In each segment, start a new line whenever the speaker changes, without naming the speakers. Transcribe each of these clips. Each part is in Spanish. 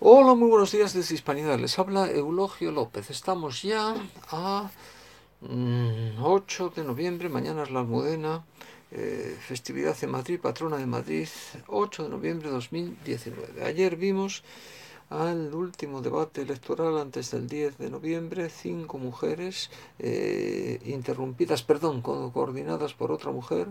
Hola, muy buenos días desde Hispanidad. Les habla Eulogio López. Estamos ya a 8 mm, de noviembre. Mañana es la Almudena, eh, festividad en Madrid, patrona de Madrid, 8 de noviembre de 2019. Ayer vimos al último debate electoral antes del 10 de noviembre, cinco mujeres eh, interrumpidas, perdón, coordinadas por otra mujer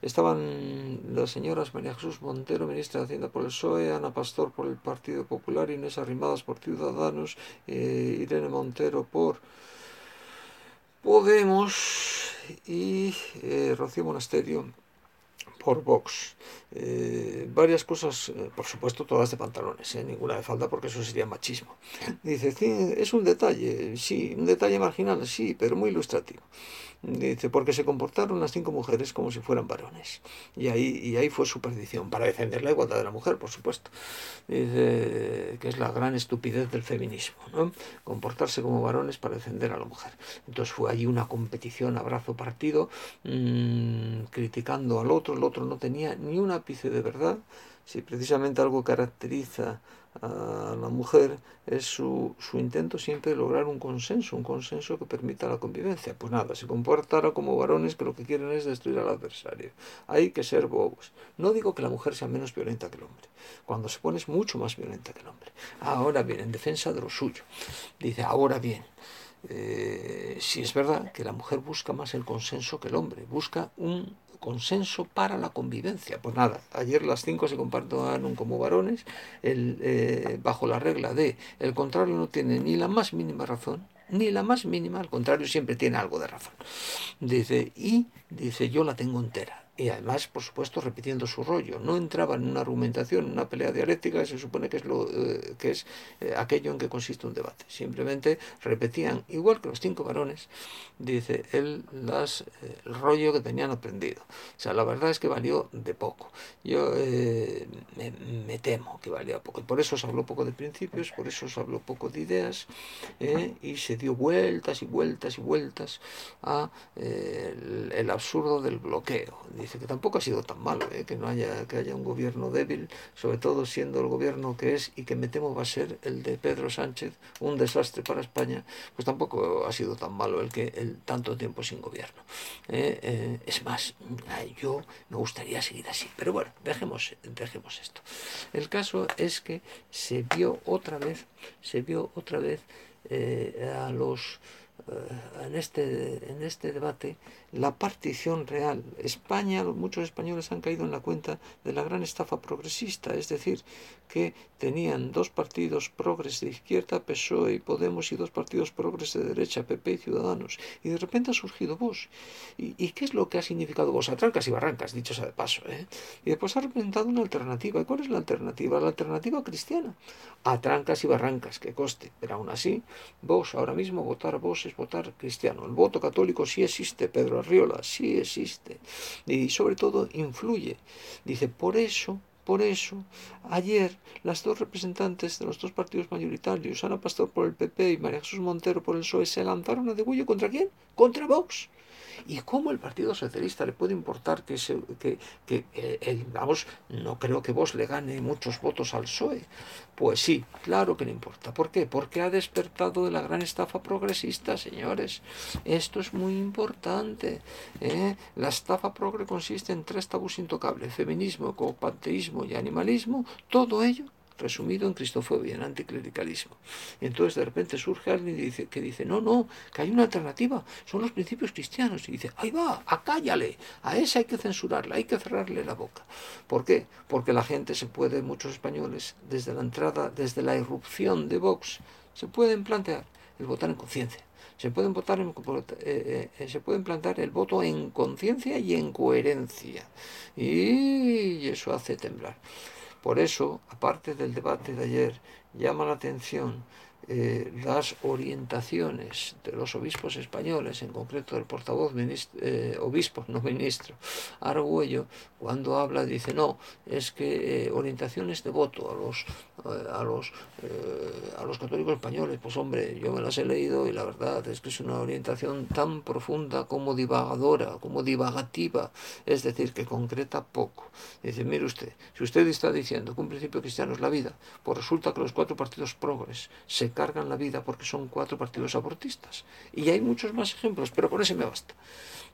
Estaban las señoras María Jesús Montero, ministra de Hacienda por el PSOE, Ana Pastor por el Partido Popular, Inés Arrimadas por Ciudadanos, eh, Irene Montero por Podemos y eh, Rocío Monasterio por Vox. Eh, varias cosas, por supuesto, todas de pantalones, ninguna de falda porque eso sería machismo. Dice, es un detalle, sí, un detalle marginal, sí, pero muy ilustrativo. Dice, porque se comportaron las cinco mujeres como si fueran varones. Y ahí, y ahí fue su perdición, para defender la igualdad de la mujer, por supuesto. Dice que es la gran estupidez del feminismo, ¿no? Comportarse como varones para defender a la mujer. Entonces fue allí una competición, abrazo partido, mmm, criticando al otro. El otro no tenía ni un ápice de verdad. Si precisamente algo caracteriza a la mujer es su, su, intento siempre de lograr un consenso, un consenso que permita la convivencia. Pues nada, se comportara como varones que lo que quieren es destruir al adversario. Hay que ser bobos. No digo que la mujer sea menos violenta que el hombre. Cuando se pone es mucho más violenta que el hombre. Ahora bien, en defensa de lo suyo. Dice, ahora bien. Eh, si es verdad que la mujer busca más el consenso que el hombre, busca un consenso para la convivencia. Pues nada, ayer las cinco se compartieron como varones el, eh, bajo la regla de el contrario no tiene ni la más mínima razón, ni la más mínima, al contrario siempre tiene algo de razón. Dice, y dice, yo la tengo entera y además, por supuesto, repitiendo su rollo. No entraba en una argumentación, en una pelea dialéctica, que se supone que es, lo, eh, que es eh, aquello en que consiste un debate. Simplemente repetían, igual que los cinco varones, dice él, eh, el rollo que tenían aprendido. O sea, la verdad es que valió de poco. Yo me, me, temo que valía poco. Y por eso se habló poco de principios, por eso se habló poco de ideas, y se dio vueltas y vueltas y vueltas a el, el absurdo del bloqueo que tampoco ha sido tan malo, ¿eh? que no haya, que haya un gobierno débil, sobre todo siendo el gobierno que es y que me temo va a ser el de Pedro Sánchez, un desastre para España, pues tampoco ha sido tan malo el que el tanto tiempo sin gobierno. ¿eh? Eh, es más, yo me gustaría seguir así, pero bueno, dejemos, dejemos esto. El caso es que se vio otra vez, se vio otra vez a los en este, en este debate la partición real. España, muchos españoles han caído en la cuenta de la gran estafa progresista, es decir, que tenían dos partidos progres de izquierda, PSOE y Podemos, y dos partidos progres de derecha, PP y Ciudadanos. Y de repente ha surgido vos. ¿Y, qué es lo que ha significado vos? A trancas y barrancas, dicho sea de paso. ¿eh? Y después ha representado una alternativa. ¿Y cuál es la alternativa? La alternativa cristiana. A trancas y barrancas, que coste. Pero aún así, vos, ahora mismo, votar vos es votar cristiano. El voto católico sí existe, Pedro Arriola, sí existe y sobre todo influye. Dice, por eso, por eso, ayer las dos representantes de los dos partidos mayoritarios, Ana Pastor por el PP y María Jesús Montero por el PSOE, se lanzaron a degüello contra quién? Contra Vox. ¿Y cómo el Partido Socialista le puede importar que, se, que, que eh, vamos, no creo que vos le gane muchos votos al PSOE? Pues sí, claro que le importa. ¿Por qué? Porque ha despertado de la gran estafa progresista, señores. Esto es muy importante. ¿eh? La estafa progre consiste en tres tabús intocables, feminismo, copanteísmo y animalismo, todo ello resumido en cristofobia, en anticlericalismo. Y entonces de repente surge alguien dice, que dice, no, no, que hay una alternativa, son los principios cristianos. Y dice, ahí va, acállale, a esa hay que censurarla, hay que cerrarle la boca. ¿Por qué? Porque la gente se puede, muchos españoles, desde la entrada, desde la irrupción de Vox, se pueden plantear el votar en conciencia. Se pueden, votar en, eh, eh, se pueden plantar el voto en conciencia y en coherencia. Y eso hace temblar. Por eso, aparte del debate de ayer, llama la atención eh, las orientaciones de los obispos españoles, en concreto del portavoz eh, obispo, no ministro, Argüello, cuando habla dice, no, es que eh, orientaciones de voto a los, a, los, a los católicos españoles, pues hombre, yo me las he leído y la verdad es que es una orientación tan profunda como divagadora, como divagativa, es decir, que concreta poco. Dice, mire usted, si usted está diciendo que un principio cristiano es la vida, pues resulta que los cuatro partidos progres se cargan la vida porque son cuatro partidos abortistas. Y hay muchos más ejemplos, pero con ese me basta.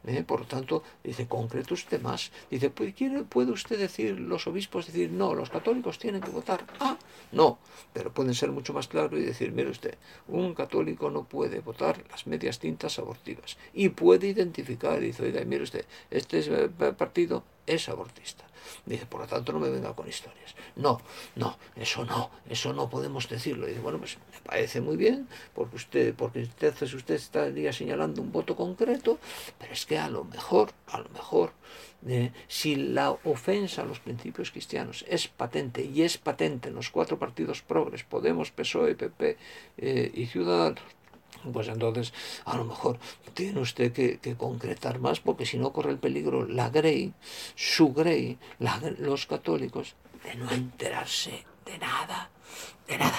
¿Eh? Por lo tanto, dice, concreto usted más. Dice, ¿puede usted decir, los obispos decir, no, los católicos tienen que votar? Ah, no, pero pueden ser mucho más claros y decir, mire usted, un católico no puede votar las medias tintas abortivas. Y puede identificar, dice, oiga, mire usted, este eh, partido es abortista. Dice, por lo tanto, no me venga con historias. No, no, eso no, eso no podemos decirlo. Dice, bueno, pues me parece muy bien, porque usted, porque usted, usted estaría señalando un voto concreto, pero es que a lo mejor, a lo mejor, eh, si la ofensa a los principios cristianos es patente, y es patente en los cuatro partidos progres, Podemos, PSOE, PP eh, y Ciudadanos, pues entonces a lo mejor tiene usted que, concretar más, porque si no corre el peligro la Grey, su Grey, los católicos, de no enterarse de nada, de nada.